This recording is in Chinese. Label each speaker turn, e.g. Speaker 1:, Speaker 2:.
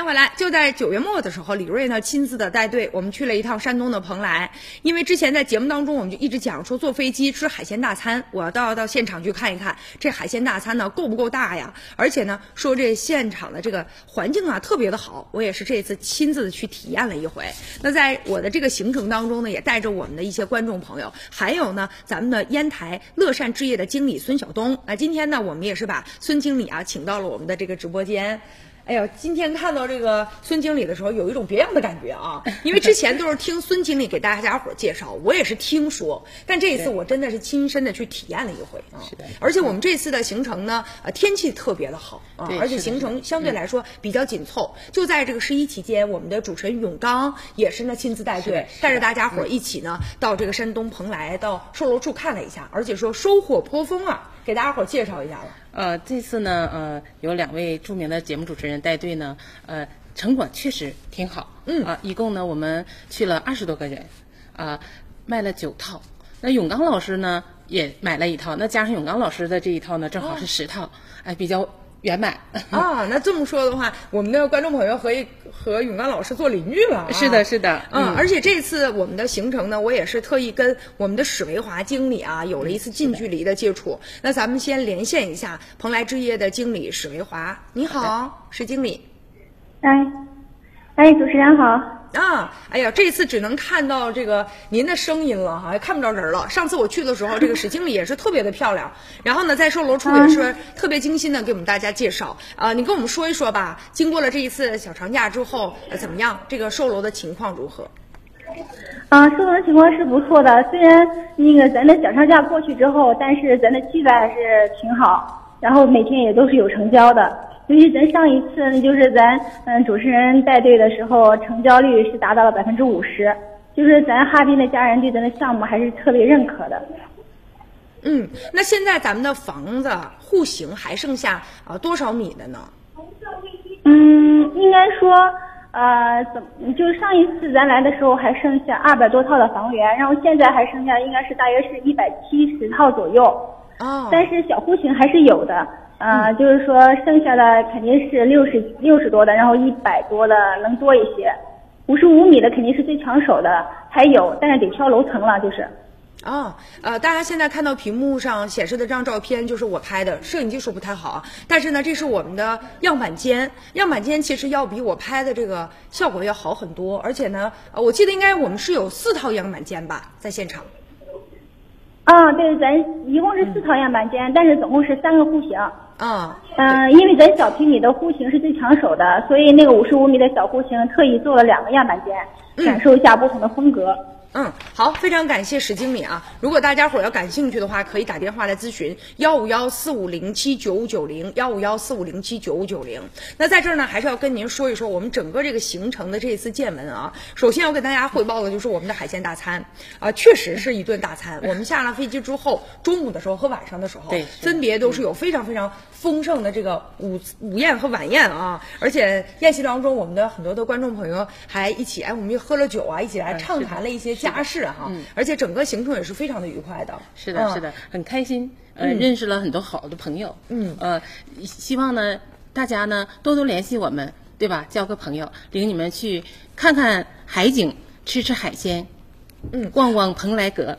Speaker 1: 迎回来。就在九月末的时候，李瑞呢亲自的带队，我们去了一趟山东的蓬莱。因为之前在节目当中，我们就一直讲说坐飞机吃海鲜大餐，我要到到现场去看一看这海鲜大餐呢够不够大呀？而且呢，说这现场的这个环境啊特别的好，我也是这次亲自的去体验了一回。那在我的这个行程当中呢，也带着我们的一些观众朋友，还有呢咱们的烟台乐善置业的经理孙晓东。那今天呢，我们也是把孙经理啊请到了我们的这个直播间。哎呦，今天看到这个孙经理的时候，有一种别样的感觉啊！因为之前都是听孙经理给大家伙介绍，我也是听说，但这一次我真的是亲身的去体验了一回啊！
Speaker 2: 是的
Speaker 1: 而且我们这次的行程呢，呃，天气特别的好啊，而且行程相对来说比较紧凑。就在这个十一期间，我们的主持人永刚也是呢亲自带队带着大家伙儿一起呢到这个山东蓬莱到售楼处看了一下，而且说收获颇丰啊，给大家伙儿介绍一下吧。
Speaker 2: 呃，这次呢，呃，有两位著名的节目主持人带队呢，呃，成果确实挺好。
Speaker 1: 嗯
Speaker 2: 啊、一共呢，我们去了二十多个人，啊、卖了九套。那永刚老师呢也买了一套，那加上永刚老师的这一套呢，正好是十套，哎，比较圆满。
Speaker 1: 啊，那这么说的话，我们的观众朋友和一和永刚老师做邻居了、啊。
Speaker 2: 是的，是的，
Speaker 1: 嗯，而且这次我们的行程呢，我也是特意跟我们的史维华经理啊有了一次近距离的接触。那咱们先连线一下蓬莱置业的经理史维华，你好，史经理。
Speaker 3: 哎，哎，主持人好。
Speaker 1: 啊，哎呀，这次只能看到这个您的声音了哈，看不着人了。上次我去的时候，这个史经理也是特别的漂亮，然后呢，在售楼处也是特别精心的给我们大家介绍。啊，你跟我们说一说吧，经过了这一次小长假之后，呃怎么样？这个售楼的情况如何？
Speaker 3: 啊，售楼的情况是不错的，虽然那个咱的小长假过去之后，但是咱的气氛还是挺好，然后每天也都是有成交的。尤其咱上一次，就是咱嗯主持人带队的时候，成交率是达到了百分之五十，就是咱哈尔滨的家人对咱的项目还是特别认可的。
Speaker 1: 嗯，那现在咱们的房子户型还剩下啊、多少米的呢？
Speaker 3: 嗯，应该说，呃，怎么就是上一次咱来的时候还剩下二百多套的房源，然后现在还剩下应该是大约是一百七十套左右。
Speaker 1: 哦，
Speaker 3: 但是小户型还是有的，呃，就是说剩下的肯定是六十六十多的，然后一百多的能多一些，五十五米的肯定是最抢手的，还有，但是得挑楼层了，就是。
Speaker 1: 哦，呃，大家现在看到屏幕上显示的这张照片就是我拍的，摄影技术不太好啊，但是呢，这是我们的样板间，样板间其实要比我拍的这个效果要好很多，而且呢，呃，我记得应该我们是有四套样板间吧，在现场。
Speaker 3: 啊，对，咱一共是四套样板间，但是总共是三个户型。
Speaker 1: 啊、
Speaker 3: 嗯、因为咱小平米的户型是最抢手的，所以那个五十五米的小户型特意做了两个样板间，感受一下不同的风格。
Speaker 1: 嗯，好，非常感谢史经理啊！如果大家伙儿要感兴趣的话，可以打电话来咨询幺五幺四五零七九五九零幺五幺四五零七九五九零。那在这儿呢，还是要跟您说一说我们整个这个行程的这一次见闻啊。首先要跟大家汇报的就是我们的海鲜大餐啊，确实是一顿大餐。我们下了飞机之后，中午的时候和晚上的时候
Speaker 2: 对，
Speaker 1: 分别都是有非常非常丰盛的这个午午宴和晚宴啊。而且宴席当中，我们的很多的观众朋友还一起哎，我们又喝了酒啊，一起来
Speaker 2: 嗯
Speaker 1: 畅谈了一些家事哈、
Speaker 2: 嗯。
Speaker 1: 而且整个行程也是非常的愉快的。
Speaker 2: 是的，
Speaker 1: 嗯。
Speaker 2: 是的，很开心，呃，认识了很多好的朋友，
Speaker 1: 嗯。
Speaker 2: 呃，希望呢大家呢多多联系我们，对吧？交个朋友，领你们去看看海景，吃吃海鲜，
Speaker 1: 嗯。
Speaker 2: 逛逛蓬莱阁。